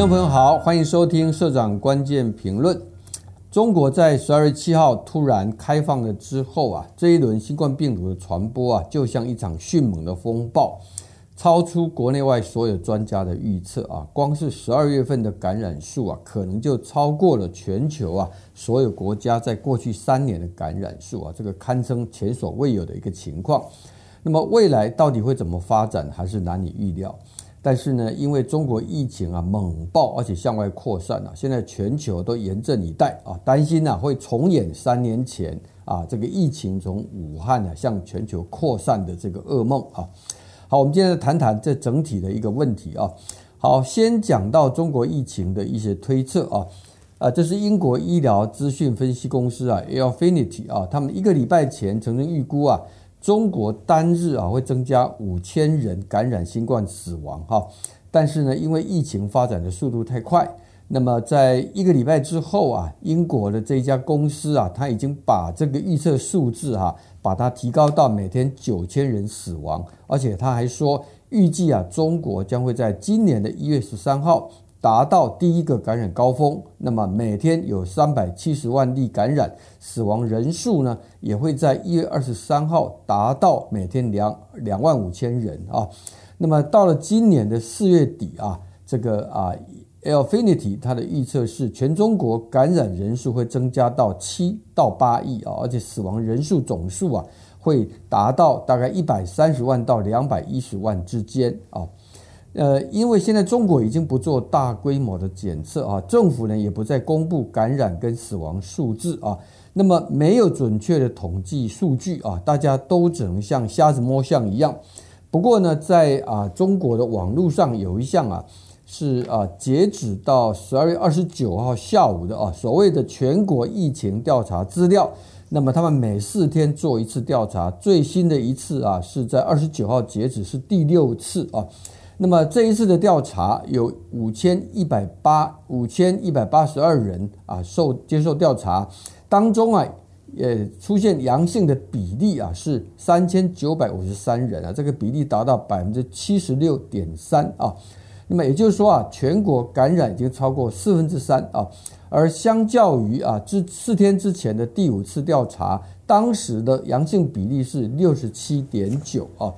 听众朋友好，欢迎收听社长关键评论。中国在十二月七号突然开放了之后啊，这一轮新冠病毒的传播啊，就像一场迅猛的风暴，超出国内外所有专家的预测啊。光是十二月份的感染数啊，可能就超过了全球啊所有国家在过去三年的感染数啊，这个堪称前所未有的一个情况。那么未来到底会怎么发展，还是难以预料。但是呢，因为中国疫情啊猛爆，而且向外扩散啊，现在全球都严阵以待啊，担心啊会重演三年前啊这个疫情从武汉啊向全球扩散的这个噩梦啊。好，我们今天来谈谈这整体的一个问题啊。好，先讲到中国疫情的一些推测啊，啊，这是英国医疗资讯分析公司啊，Alfinity 啊，他们一个礼拜前曾经预估啊。中国单日啊会增加五千人感染新冠死亡哈，但是呢，因为疫情发展的速度太快，那么在一个礼拜之后啊，英国的这一家公司啊，他已经把这个预测数字哈，把它提高到每天九千人死亡，而且他还说预计啊，中国将会在今年的一月十三号。达到第一个感染高峰，那么每天有三百七十万例感染，死亡人数呢也会在一月二十三号达到每天两两万五千人啊。那么到了今年的四月底啊，这个啊，Airfinity 它的预测是全中国感染人数会增加到七到八亿啊，而且死亡人数总数啊会达到大概一百三十万到两百一十万之间啊。呃，因为现在中国已经不做大规模的检测啊，政府呢也不再公布感染跟死亡数字啊，那么没有准确的统计数据啊，大家都只能像瞎子摸象一样。不过呢，在啊中国的网络上有一项啊，是啊截止到十二月二十九号下午的啊所谓的全国疫情调查资料，那么他们每四天做一次调查，最新的一次啊是在二十九号截止，是第六次啊。那么这一次的调查有五千一百八五千一百八十二人啊受接受调查，当中啊也出现阳性的比例啊是三千九百五十三人啊，这个比例达到百分之七十六点三啊。那么也就是说啊，全国感染已经超过四分之三啊，而相较于啊这四天之前的第五次调查，当时的阳性比例是六十七点九啊。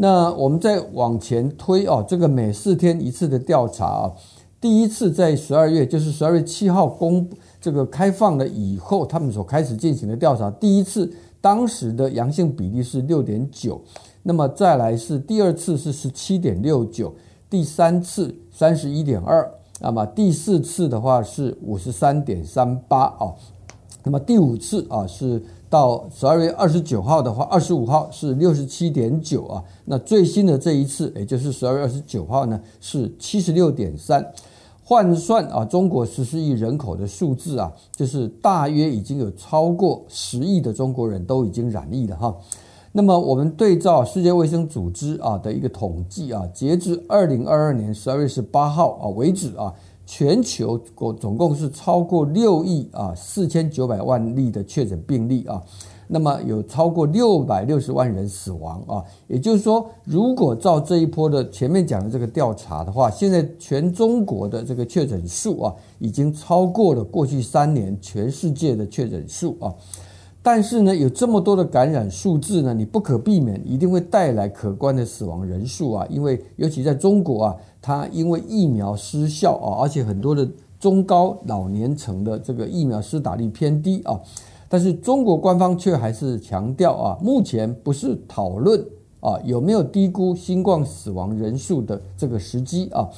那我们再往前推哦，这个每四天一次的调查啊，第一次在十二月，就是十二月七号公这个开放了以后，他们所开始进行的调查，第一次当时的阳性比例是六点九，那么再来是第二次是十七点六九，第三次三十一点二，那么第四次的话是五十三点三八啊，那么第五次啊是。到十二月二十九号的话，二十五号是六十七点九啊。那最新的这一次，也就是十二月二十九号呢，是七十六点三。换算啊，中国十四亿人口的数字啊，就是大约已经有超过十亿的中国人都已经染疫了哈。那么我们对照世界卫生组织啊的一个统计啊，截至二零二二年十二月十八号啊为止啊。全球共总共是超过六亿啊四千九百万例的确诊病例啊，那么有超过六百六十万人死亡啊，也就是说，如果照这一波的前面讲的这个调查的话，现在全中国的这个确诊数啊，已经超过了过去三年全世界的确诊数啊。但是呢，有这么多的感染数字呢，你不可避免一定会带来可观的死亡人数啊，因为尤其在中国啊。它因为疫苗失效啊，而且很多的中高老年层的这个疫苗施打率偏低啊，但是中国官方却还是强调啊，目前不是讨论啊有没有低估新冠死亡人数的这个时机啊。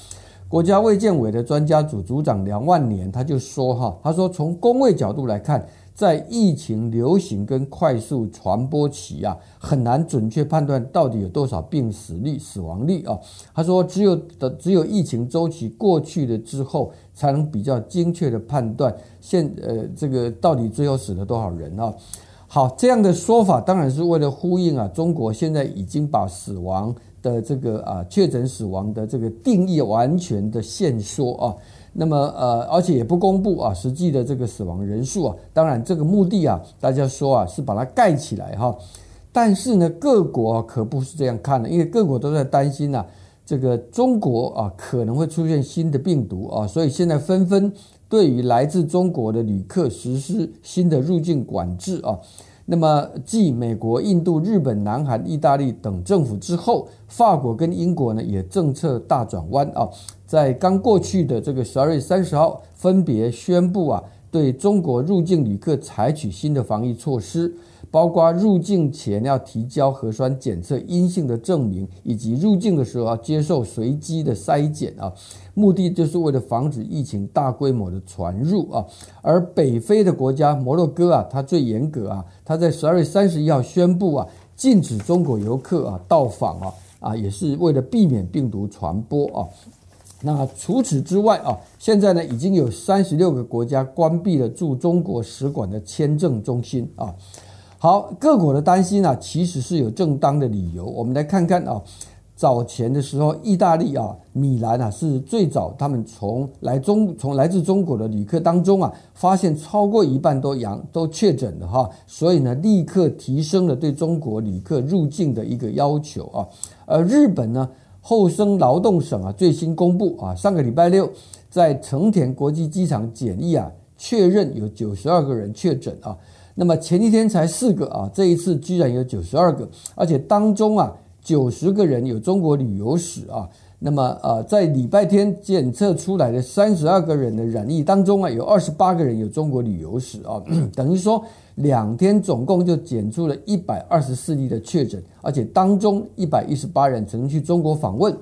国家卫健委的专家组组长梁万年他就说哈，他说从公卫角度来看。在疫情流行跟快速传播期啊，很难准确判断到底有多少病死率、死亡率啊。他说，只有的只有疫情周期过去了之后，才能比较精确的判断现呃这个到底最后死了多少人啊。好，这样的说法当然是为了呼应啊，中国现在已经把死亡的这个啊确诊死亡的这个定义完全的限缩啊。那么呃，而且也不公布啊，实际的这个死亡人数啊，当然这个目的啊，大家说啊是把它盖起来哈。但是呢，各国可不是这样看的，因为各国都在担心呐，这个中国啊可能会出现新的病毒啊，所以现在纷纷对于来自中国的旅客实施新的入境管制啊。那么继美国、印度、日本、南韩、意大利等政府之后，法国跟英国呢也政策大转弯啊，在刚过去的这个十二月三十号，分别宣布啊，对中国入境旅客采取新的防疫措施。包括入境前要提交核酸检测阴性的证明，以及入境的时候要接受随机的筛检啊，目的就是为了防止疫情大规模的传入啊。而北非的国家摩洛哥啊，它最严格啊，它在十二月三十一号宣布啊，禁止中国游客啊到访啊啊，也是为了避免病毒传播啊。那除此之外啊，现在呢已经有三十六个国家关闭了驻中国使馆的签证中心啊。好，各国的担心啊，其实是有正当的理由。我们来看看啊，早前的时候，意大利啊，米兰啊，是最早他们从来中从来自中国的旅客当中啊，发现超过一半都阳都确诊了哈，所以呢，立刻提升了对中国旅客入境的一个要求啊。而日本呢，厚生劳动省啊，最新公布啊，上个礼拜六在成田国际机场检疫啊，确认有九十二个人确诊啊。那么前一天才四个啊，这一次居然有九十二个，而且当中啊九十个人有中国旅游史啊。那么呃，在礼拜天检测出来的三十二个人的染疫当中啊，有二十八个人有中国旅游史啊，等于说两天总共就检出了一百二十四例的确诊，而且当中一百一十八人曾经去中国访问。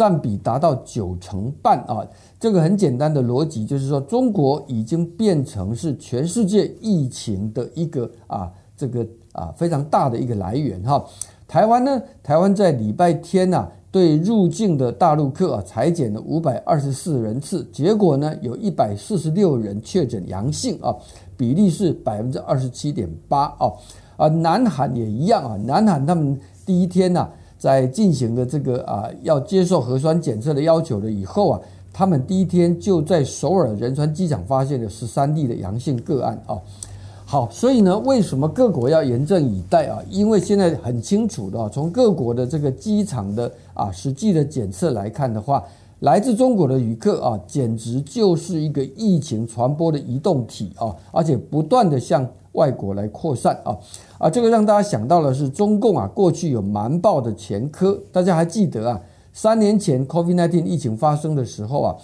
占比达到九成半啊！这个很简单的逻辑就是说，中国已经变成是全世界疫情的一个啊，这个啊非常大的一个来源哈。台湾呢，台湾在礼拜天呐，对入境的大陆客啊采检了五百二十四人次，结果呢，有一百四十六人确诊阳性啊，比例是百分之二十七点八啊。啊，南韩也一样啊，南韩他们第一天呐。在进行了这个啊要接受核酸检测的要求了以后啊，他们第一天就在首尔仁川机场发现了十三例的阳性个案啊。好，所以呢，为什么各国要严阵以待啊？因为现在很清楚的，从各国的这个机场的啊实际的检测来看的话，来自中国的旅客啊，简直就是一个疫情传播的移动体啊，而且不断的向。外国来扩散啊啊，这个让大家想到的是中共啊，过去有瞒报的前科。大家还记得啊，三年前 COVID-19 疫情发生的时候啊，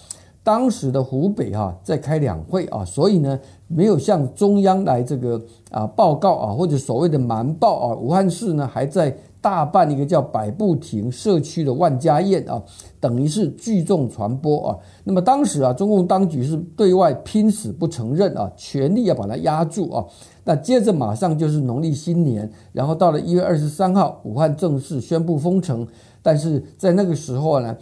当时的湖北哈在开两会啊，所以呢没有向中央来这个啊报告啊，或者所谓的瞒报啊，武汉市呢还在。大办一个叫百步亭社区的万家宴啊，等于是聚众传播啊。那么当时啊，中共当局是对外拼死不承认啊，全力要把它压住啊。那接着马上就是农历新年，然后到了一月二十三号，武汉正式宣布封城。但是在那个时候呢，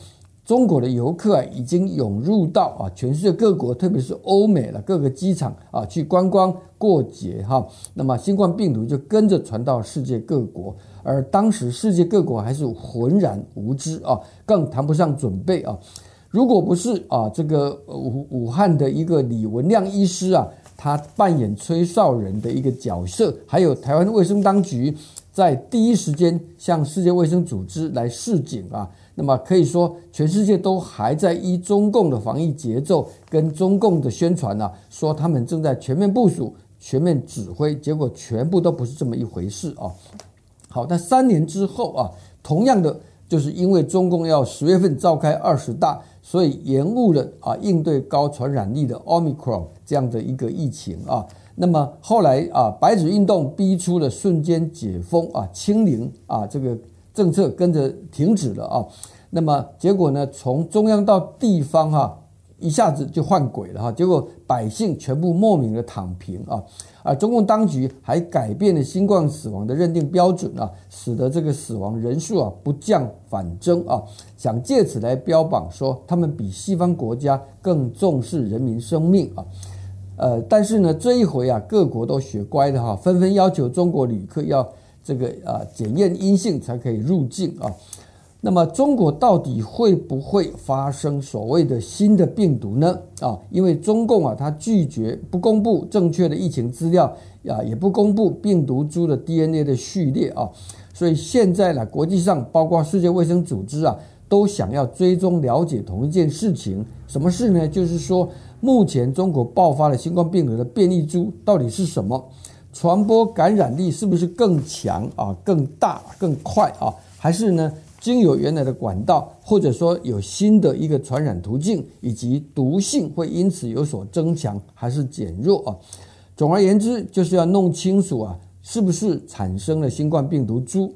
中国的游客啊已经涌入到啊全世界各国，特别是欧美的各个机场啊去观光过节哈。那么新冠病毒就跟着传到世界各国。而当时世界各国还是浑然无知啊，更谈不上准备啊。如果不是啊，这个武武汉的一个李文亮医师啊，他扮演吹哨人的一个角色，还有台湾卫生当局在第一时间向世界卫生组织来示警啊，那么可以说全世界都还在依中共的防疫节奏跟中共的宣传啊，说他们正在全面部署、全面指挥，结果全部都不是这么一回事啊。好，那三年之后啊，同样的，就是因为中共要十月份召开二十大，所以延误了啊应对高传染力的 Omicron 这样的一个疫情啊。那么后来啊，白纸运动逼出了瞬间解封啊，清零啊，这个政策跟着停止了啊。那么结果呢，从中央到地方哈、一下子就换轨了哈，结果百姓全部莫名的躺平啊，而中共当局还改变了新冠死亡的认定标准啊，使得这个死亡人数啊不降反增啊，想借此来标榜说他们比西方国家更重视人民生命啊，呃，但是呢这一回啊各国都学乖的哈，纷纷要求中国旅客要这个啊检验阴性才可以入境啊。那么中国到底会不会发生所谓的新的病毒呢？啊，因为中共啊，它拒绝不公布正确的疫情资料啊，也不公布病毒株的 DNA 的序列啊，所以现在呢，国际上包括世界卫生组织啊，都想要追踪了解同一件事情，什么事呢？就是说，目前中国爆发的新冠病毒的变异株到底是什么？传播感染力是不是更强啊、更大、更快啊？还是呢，经由原来的管道，或者说有新的一个传染途径，以及毒性会因此有所增强还是减弱啊？总而言之，就是要弄清楚啊，是不是产生了新冠病毒株？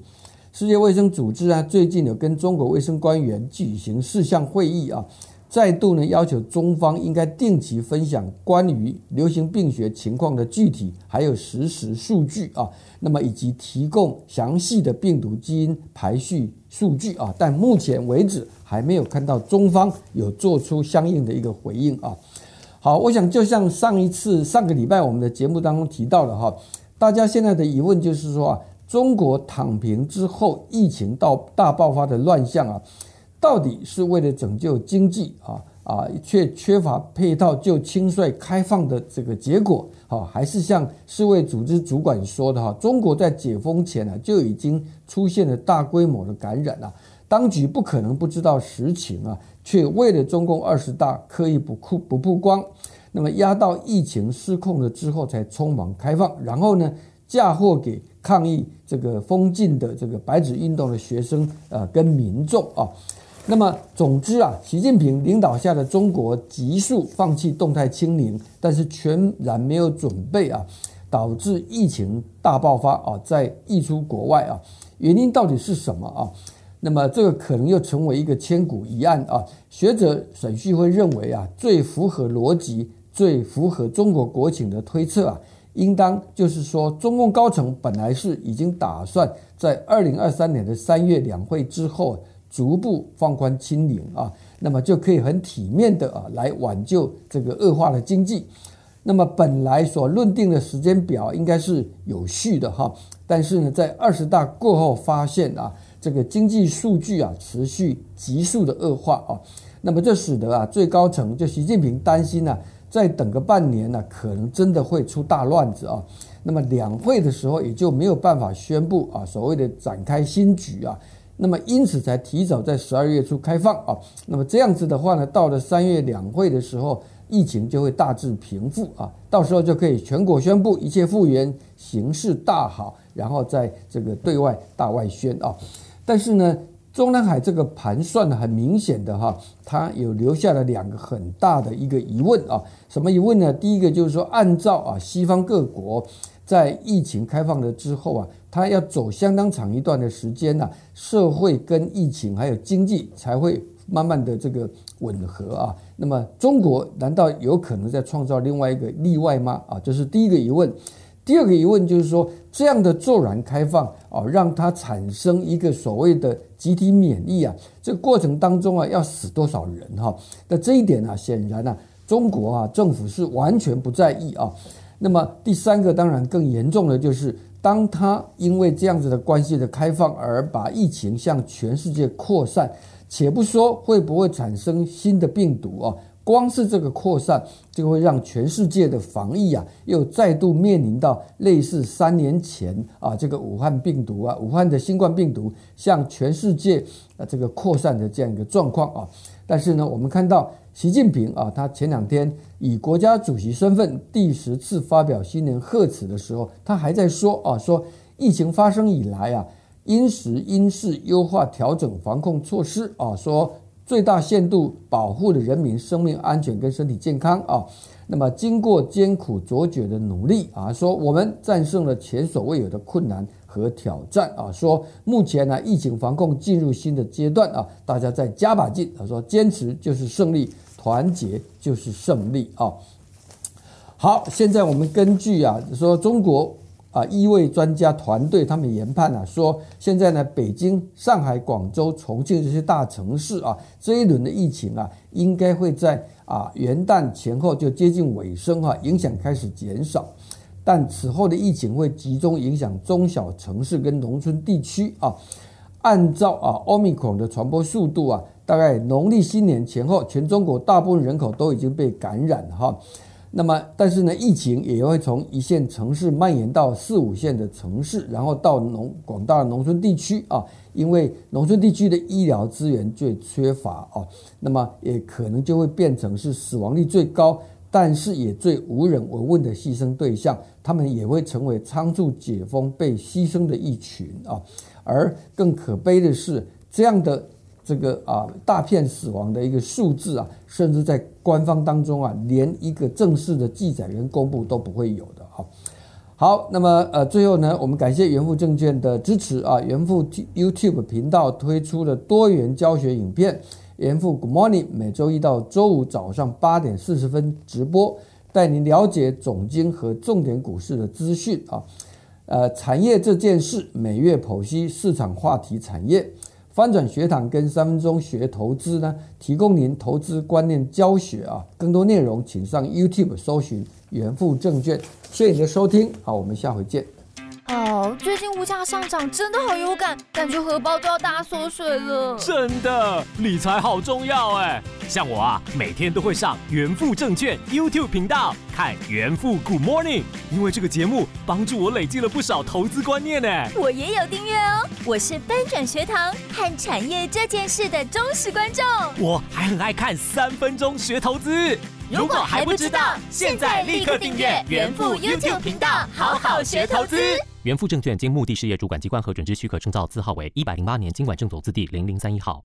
世界卫生组织啊，最近有跟中国卫生官员举行四项会议啊。再度呢要求中方应该定期分享关于流行病学情况的具体还有实时数据啊，那么以及提供详细的病毒基因排序数据啊，但目前为止还没有看到中方有做出相应的一个回应啊。好，我想就像上一次上个礼拜我们的节目当中提到的哈，大家现在的疑问就是说啊，中国躺平之后疫情到大爆发的乱象啊。到底是为了拯救经济啊啊，却缺乏配套就轻率开放的这个结果啊，还是像世卫组织主管说的哈，中国在解封前呢就已经出现了大规模的感染啊，当局不可能不知道实情啊，却为了中共二十大刻意不曝不曝光，那么压到疫情失控了之后才匆忙开放，然后呢嫁祸给抗议这个封禁的这个白纸运动的学生啊跟民众啊。那么，总之啊，习近平领导下的中国急速放弃动态清零，但是全然没有准备啊，导致疫情大爆发啊，在溢出国外啊，原因到底是什么啊？那么这个可能又成为一个千古疑案啊。学者沈旭辉认为啊，最符合逻辑、最符合中国国情的推测啊，应当就是说，中共高层本来是已经打算在二零二三年的三月两会之后。逐步放宽清零啊，那么就可以很体面的啊来挽救这个恶化的经济。那么本来所论定的时间表应该是有序的哈，但是呢，在二十大过后发现啊，这个经济数据啊持续急速的恶化啊，那么这使得啊最高层就习近平担心呢，再等个半年呢，可能真的会出大乱子啊。那么两会的时候也就没有办法宣布啊所谓的展开新局啊。那么因此才提早在十二月初开放啊，那么这样子的话呢，到了三月两会的时候，疫情就会大致平复啊，到时候就可以全国宣布一切复原，形势大好，然后在这个对外大外宣啊。但是呢，中南海这个盘算呢，很明显的哈，它有留下了两个很大的一个疑问啊，什么疑问呢？第一个就是说，按照啊西方各国。在疫情开放了之后啊，它要走相当长一段的时间呐，社会跟疫情还有经济才会慢慢的这个吻合啊。那么中国难道有可能再创造另外一个例外吗？啊，这是第一个疑问。第二个疑问就是说，这样的骤然开放啊，让它产生一个所谓的集体免疫啊，这个过程当中啊，要死多少人哈？那这一点呢，显然啊，中国啊政府是完全不在意啊。那么第三个当然更严重的就是，当他因为这样子的关系的开放而把疫情向全世界扩散，且不说会不会产生新的病毒啊，光是这个扩散就会让全世界的防疫啊又再度面临到类似三年前啊这个武汉病毒啊武汉的新冠病毒向全世界啊这个扩散的这样一个状况啊。但是呢，我们看到习近平啊，他前两天以国家主席身份第十次发表新年贺词的时候，他还在说啊，说疫情发生以来啊，因时因势优化调整防控措施啊，说最大限度保护了人民生命安全跟身体健康啊。那么经过艰苦卓绝的努力啊，说我们战胜了前所未有的困难。和挑战啊，说目前呢，疫情防控进入新的阶段啊，大家再加把劲。他说，坚持就是胜利，团结就是胜利啊。好，现在我们根据啊，说中国啊，一位专家团队他们研判啊，说现在呢，北京、上海、广州、重庆这些大城市啊，这一轮的疫情啊，应该会在啊元旦前后就接近尾声哈，影响开始减少。但此后的疫情会集中影响中小城市跟农村地区啊。按照啊奥密克戎的传播速度啊，大概农历新年前后，全中国大部分人口都已经被感染哈。那么，但是呢，疫情也会从一线城市蔓延到四五线的城市，然后到农广大农村地区啊，因为农村地区的医疗资源最缺乏啊，那么也可能就会变成是死亡率最高，但是也最无人闻问的牺牲对象，他们也会成为仓促解封被牺牲的一群啊。而更可悲的是，这样的。这个啊，大片死亡的一个数字啊，甚至在官方当中啊，连一个正式的记载跟公布都不会有的啊。好，那么呃，最后呢，我们感谢元富证券的支持啊，元富 YouTube 频道推出了多元教学影片，元富 Good Morning 每周一到周五早上八点四十分直播，带您了解总经和重点股市的资讯啊。呃，产业这件事，每月剖析市场话题产业。翻转学堂跟三分钟学投资呢，提供您投资观念教学啊，更多内容请上 YouTube 搜寻元富证券。谢谢你的收听，好，我们下回见。哦，最近物价上涨真的好有感，感觉荷包都要大缩水了。真的，理财好重要哎。像我啊，每天都会上元富证券 YouTube 频道看元富 Good Morning，因为这个节目帮助我累积了不少投资观念呢。我也有订阅哦，我是翻转学堂和产业这件事的忠实观众。我还很爱看三分钟学投资。如果还不知道，现在立刻订阅元富 YouTube 频道，好好学投资。元富证券经目的事业主管机关核准之许可证照字号为一百零八年金管证总字第零零三一号。